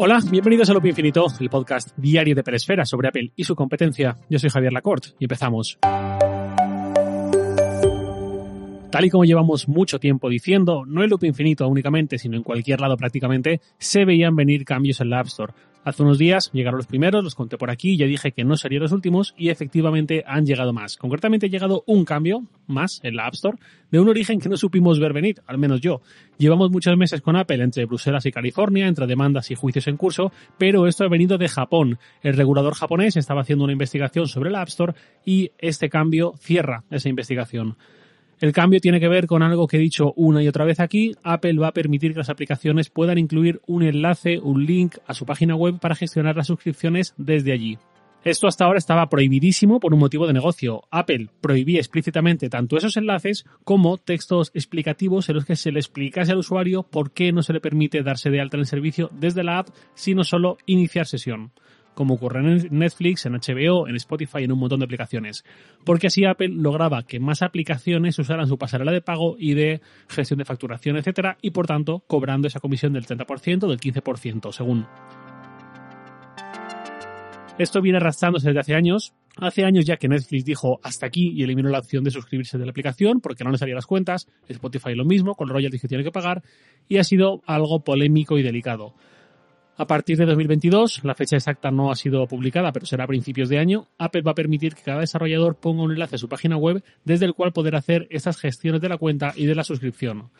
Hola, bienvenidos a Loop Infinito, el podcast diario de Peresfera sobre Apple y su competencia. Yo soy Javier Lacorte y empezamos. Tal y como llevamos mucho tiempo diciendo, no en Loop Infinito únicamente, sino en cualquier lado prácticamente, se veían venir cambios en la App Store. Hace unos días llegaron los primeros, los conté por aquí, ya dije que no serían los últimos y efectivamente han llegado más. Concretamente ha llegado un cambio más en la App Store de un origen que no supimos ver venir, al menos yo. Llevamos muchos meses con Apple entre Bruselas y California, entre demandas y juicios en curso, pero esto ha venido de Japón. El regulador japonés estaba haciendo una investigación sobre la App Store y este cambio cierra esa investigación. El cambio tiene que ver con algo que he dicho una y otra vez aquí. Apple va a permitir que las aplicaciones puedan incluir un enlace, un link a su página web para gestionar las suscripciones desde allí. Esto hasta ahora estaba prohibidísimo por un motivo de negocio. Apple prohibía explícitamente tanto esos enlaces como textos explicativos en los que se le explicase al usuario por qué no se le permite darse de alta en el servicio desde la app, sino solo iniciar sesión como ocurre en Netflix, en HBO, en Spotify en un montón de aplicaciones. Porque así Apple lograba que más aplicaciones usaran su pasarela de pago y de gestión de facturación, etcétera, y por tanto cobrando esa comisión del 30%, del 15%, según. Esto viene arrastrándose desde hace años, Hace años ya que Netflix dijo hasta aquí y eliminó la opción de suscribirse de la aplicación porque no le salían las cuentas, Spotify lo mismo, con royalties que tiene que pagar, y ha sido algo polémico y delicado. A partir de 2022, la fecha exacta no ha sido publicada, pero será a principios de año, Apple va a permitir que cada desarrollador ponga un enlace a su página web desde el cual poder hacer estas gestiones de la cuenta y de la suscripción.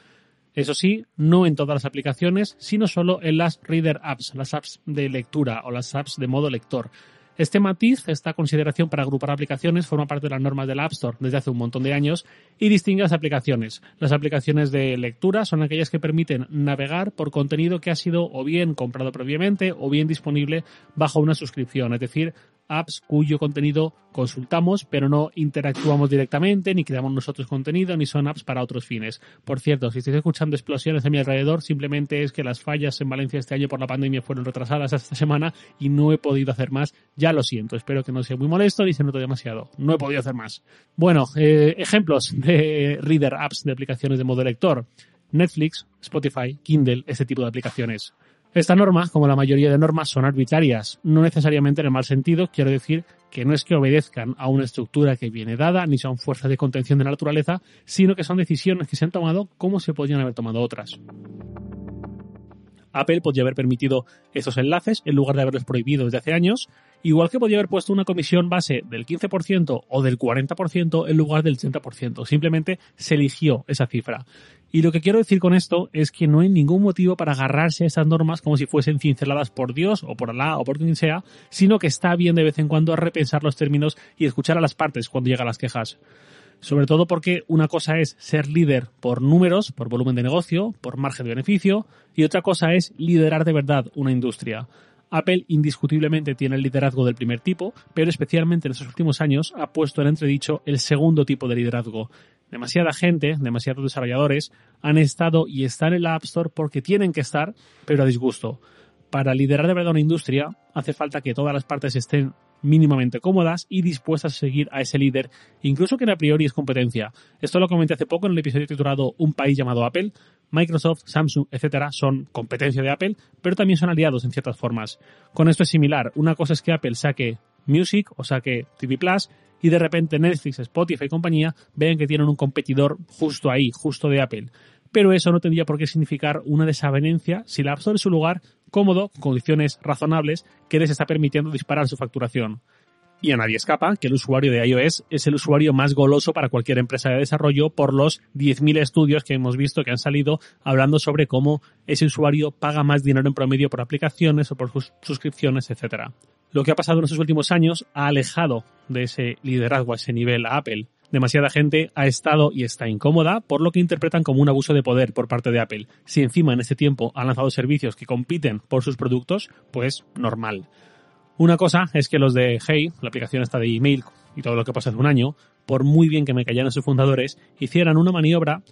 Eso sí, no en todas las aplicaciones, sino solo en las Reader Apps, las apps de lectura o las apps de modo lector. Este matiz, esta consideración para agrupar aplicaciones, forma parte de las normas del App Store desde hace un montón de años y distingue las aplicaciones. Las aplicaciones de lectura son aquellas que permiten navegar por contenido que ha sido o bien comprado previamente o bien disponible bajo una suscripción, es decir, apps cuyo contenido consultamos, pero no interactuamos directamente, ni creamos nosotros contenido, ni son apps para otros fines. Por cierto, si estáis escuchando explosiones a mi alrededor, simplemente es que las fallas en Valencia este año por la pandemia fueron retrasadas esta semana y no he podido hacer más. Ya lo siento, espero que no sea muy molesto ni se note demasiado. No he podido hacer más. Bueno, eh, ejemplos de reader apps de aplicaciones de modo lector. Netflix, Spotify, Kindle, este tipo de aplicaciones. Esta norma, como la mayoría de normas, son arbitrarias, no necesariamente en el mal sentido, quiero decir que no es que obedezcan a una estructura que viene dada, ni son fuerzas de contención de la naturaleza, sino que son decisiones que se han tomado como se podrían haber tomado otras. Apple podría haber permitido esos enlaces en lugar de haberlos prohibido desde hace años, igual que podría haber puesto una comisión base del 15% o del 40% en lugar del 80%. Simplemente se eligió esa cifra. Y lo que quiero decir con esto es que no hay ningún motivo para agarrarse a esas normas como si fuesen cinceladas por Dios o por Alá o por quien sea, sino que está bien de vez en cuando repensar los términos y escuchar a las partes cuando llegan las quejas. Sobre todo porque una cosa es ser líder por números, por volumen de negocio, por margen de beneficio, y otra cosa es liderar de verdad una industria. Apple indiscutiblemente tiene el liderazgo del primer tipo, pero especialmente en estos últimos años ha puesto en entredicho el segundo tipo de liderazgo. Demasiada gente, demasiados desarrolladores han estado y están en la App Store porque tienen que estar, pero a disgusto. Para liderar de verdad una industria hace falta que todas las partes estén mínimamente cómodas y dispuestas a seguir a ese líder, incluso que a priori es competencia. Esto lo comenté hace poco en el episodio titulado Un país llamado Apple. Microsoft, Samsung, etcétera, son competencia de Apple, pero también son aliados en ciertas formas. Con esto es similar. Una cosa es que Apple saque Music o saque TV Plus y de repente Netflix, Spotify y compañía vean que tienen un competidor justo ahí, justo de Apple. Pero eso no tendría por qué significar una desavenencia si la App su lugar cómodo, con condiciones razonables, que les está permitiendo disparar su facturación. Y a nadie escapa que el usuario de iOS es el usuario más goloso para cualquier empresa de desarrollo por los 10.000 estudios que hemos visto que han salido hablando sobre cómo ese usuario paga más dinero en promedio por aplicaciones o por suscripciones, etc. Lo que ha pasado en estos últimos años ha alejado de ese liderazgo a ese nivel a Apple demasiada gente ha estado y está incómoda por lo que interpretan como un abuso de poder por parte de Apple. Si encima en este tiempo han lanzado servicios que compiten por sus productos, pues normal. Una cosa es que los de Hey, la aplicación esta de email y todo lo que pasó hace un año, por muy bien que me callaran sus fundadores, hicieran una maniobra,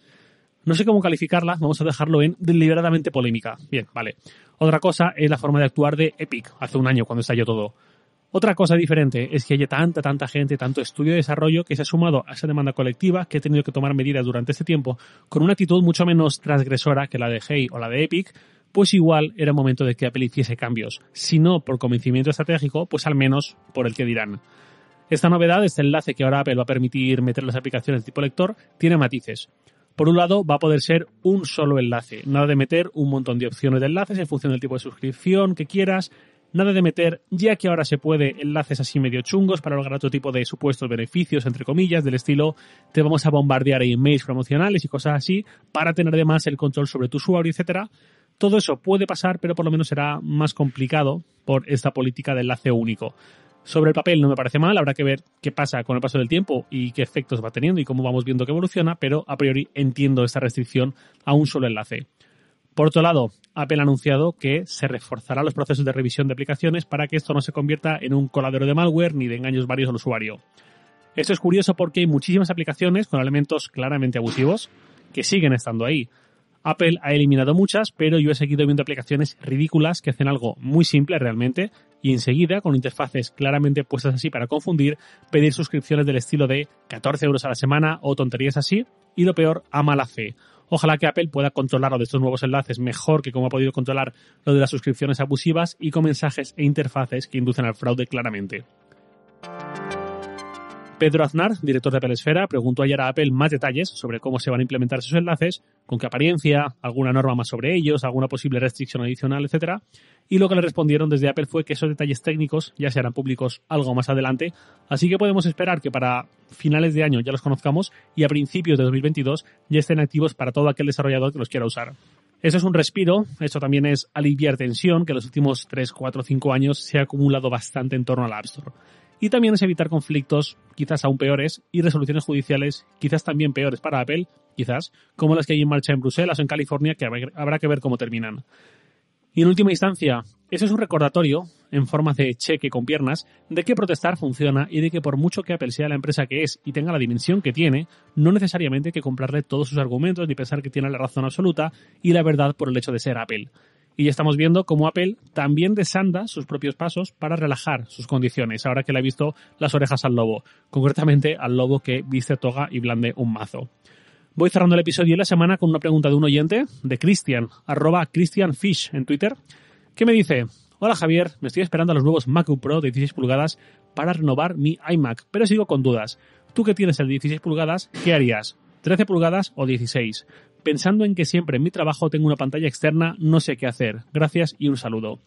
no sé cómo calificarla, vamos a dejarlo en deliberadamente polémica. Bien, vale. Otra cosa es la forma de actuar de Epic hace un año cuando estalló todo. Otra cosa diferente es que haya tanta, tanta gente, tanto estudio y desarrollo que se ha sumado a esa demanda colectiva que ha tenido que tomar medidas durante este tiempo con una actitud mucho menos transgresora que la de Hey o la de Epic, pues igual era momento de que Apple hiciese cambios. Si no por convencimiento estratégico, pues al menos por el que dirán. Esta novedad, este enlace que ahora Apple va a permitir meter las aplicaciones de tipo lector, tiene matices. Por un lado, va a poder ser un solo enlace, nada de meter un montón de opciones de enlaces en función del tipo de suscripción que quieras, nada de meter, ya que ahora se puede, enlaces así medio chungos para lograr otro tipo de supuestos beneficios, entre comillas, del estilo te vamos a bombardear emails promocionales y cosas así para tener además el control sobre tu usuario, etcétera. Todo eso puede pasar, pero por lo menos será más complicado por esta política de enlace único. Sobre el papel no me parece mal, habrá que ver qué pasa con el paso del tiempo y qué efectos va teniendo y cómo vamos viendo que evoluciona, pero a priori entiendo esta restricción a un solo enlace. Por otro lado, Apple ha anunciado que se reforzará los procesos de revisión de aplicaciones para que esto no se convierta en un coladero de malware ni de engaños varios al usuario. Esto es curioso porque hay muchísimas aplicaciones con elementos claramente abusivos que siguen estando ahí. Apple ha eliminado muchas, pero yo he seguido viendo aplicaciones ridículas que hacen algo muy simple realmente y enseguida, con interfaces claramente puestas así para confundir, pedir suscripciones del estilo de 14 euros a la semana o tonterías así, y lo peor, a mala fe. Ojalá que Apple pueda controlar lo de estos nuevos enlaces mejor que como ha podido controlar lo de las suscripciones abusivas y con mensajes e interfaces que inducen al fraude claramente. Pedro Aznar, director de Apple Esfera, preguntó ayer a Apple más detalles sobre cómo se van a implementar esos enlaces, con qué apariencia, alguna norma más sobre ellos, alguna posible restricción adicional, etc. Y lo que le respondieron desde Apple fue que esos detalles técnicos ya serán públicos algo más adelante, así que podemos esperar que para finales de año ya los conozcamos y a principios de 2022 ya estén activos para todo aquel desarrollador que los quiera usar. Eso es un respiro, eso también es aliviar tensión que en los últimos 3, 4, 5 años se ha acumulado bastante en torno al App Store y también es evitar conflictos quizás aún peores y resoluciones judiciales quizás también peores para Apple, quizás, como las que hay en marcha en Bruselas o en California que habrá que ver cómo terminan. Y en última instancia, eso es un recordatorio, en forma de cheque con piernas, de que protestar funciona y de que por mucho que Apple sea la empresa que es y tenga la dimensión que tiene, no necesariamente hay que comprarle todos sus argumentos ni pensar que tiene la razón absoluta y la verdad por el hecho de ser Apple. Y ya estamos viendo cómo Apple también desanda sus propios pasos para relajar sus condiciones, ahora que le ha visto las orejas al lobo, concretamente al lobo que viste toga y blande un mazo. Voy cerrando el episodio de la semana con una pregunta de un oyente, de Christian, arroba ChristianFish en Twitter, que me dice, Hola Javier, me estoy esperando a los nuevos MacBook Pro de 16 pulgadas para renovar mi iMac, pero sigo con dudas. Tú que tienes el 16 pulgadas, ¿qué harías? ¿13 pulgadas o 16? Pensando en que siempre en mi trabajo tengo una pantalla externa, no sé qué hacer. Gracias y un saludo.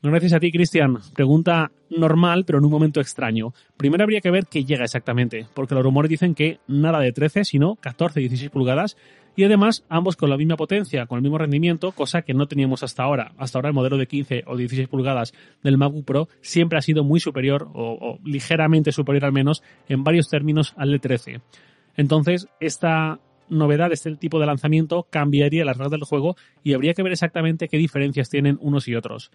Gracias a ti, Cristian. Pregunta normal, pero en un momento extraño. Primero habría que ver qué llega exactamente, porque los rumores dicen que nada de 13, sino 14 y 16 pulgadas, y además ambos con la misma potencia, con el mismo rendimiento, cosa que no teníamos hasta ahora. Hasta ahora el modelo de 15 o 16 pulgadas del MacBook Pro siempre ha sido muy superior, o, o ligeramente superior al menos, en varios términos al de 13. Entonces, esta novedad este tipo de lanzamiento cambiaría las reglas del juego y habría que ver exactamente qué diferencias tienen unos y otros.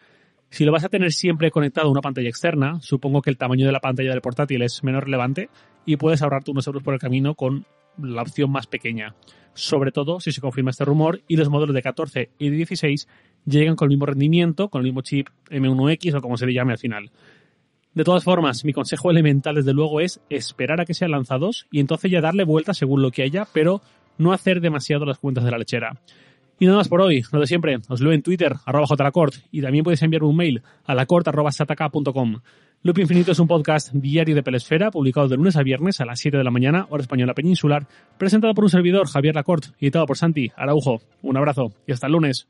Si lo vas a tener siempre conectado a una pantalla externa, supongo que el tamaño de la pantalla del portátil es menos relevante y puedes ahorrarte unos euros por el camino con la opción más pequeña. Sobre todo si se confirma este rumor y los modelos de 14 y de 16 llegan con el mismo rendimiento, con el mismo chip M1X o como se le llame al final. De todas formas, mi consejo elemental desde luego es esperar a que sean lanzados y entonces ya darle vuelta según lo que haya, pero no hacer demasiado las cuentas de la lechera. Y nada más por hoy, lo de siempre, os leo en Twitter, arroba jlacort, y también podéis enviar un mail a lacort.sataka.com. Loop Infinito es un podcast diario de Pelesfera, publicado de lunes a viernes a las 7 de la mañana, hora española peninsular, presentado por un servidor, Javier Lacort, editado por Santi Araujo. Un abrazo y hasta el lunes.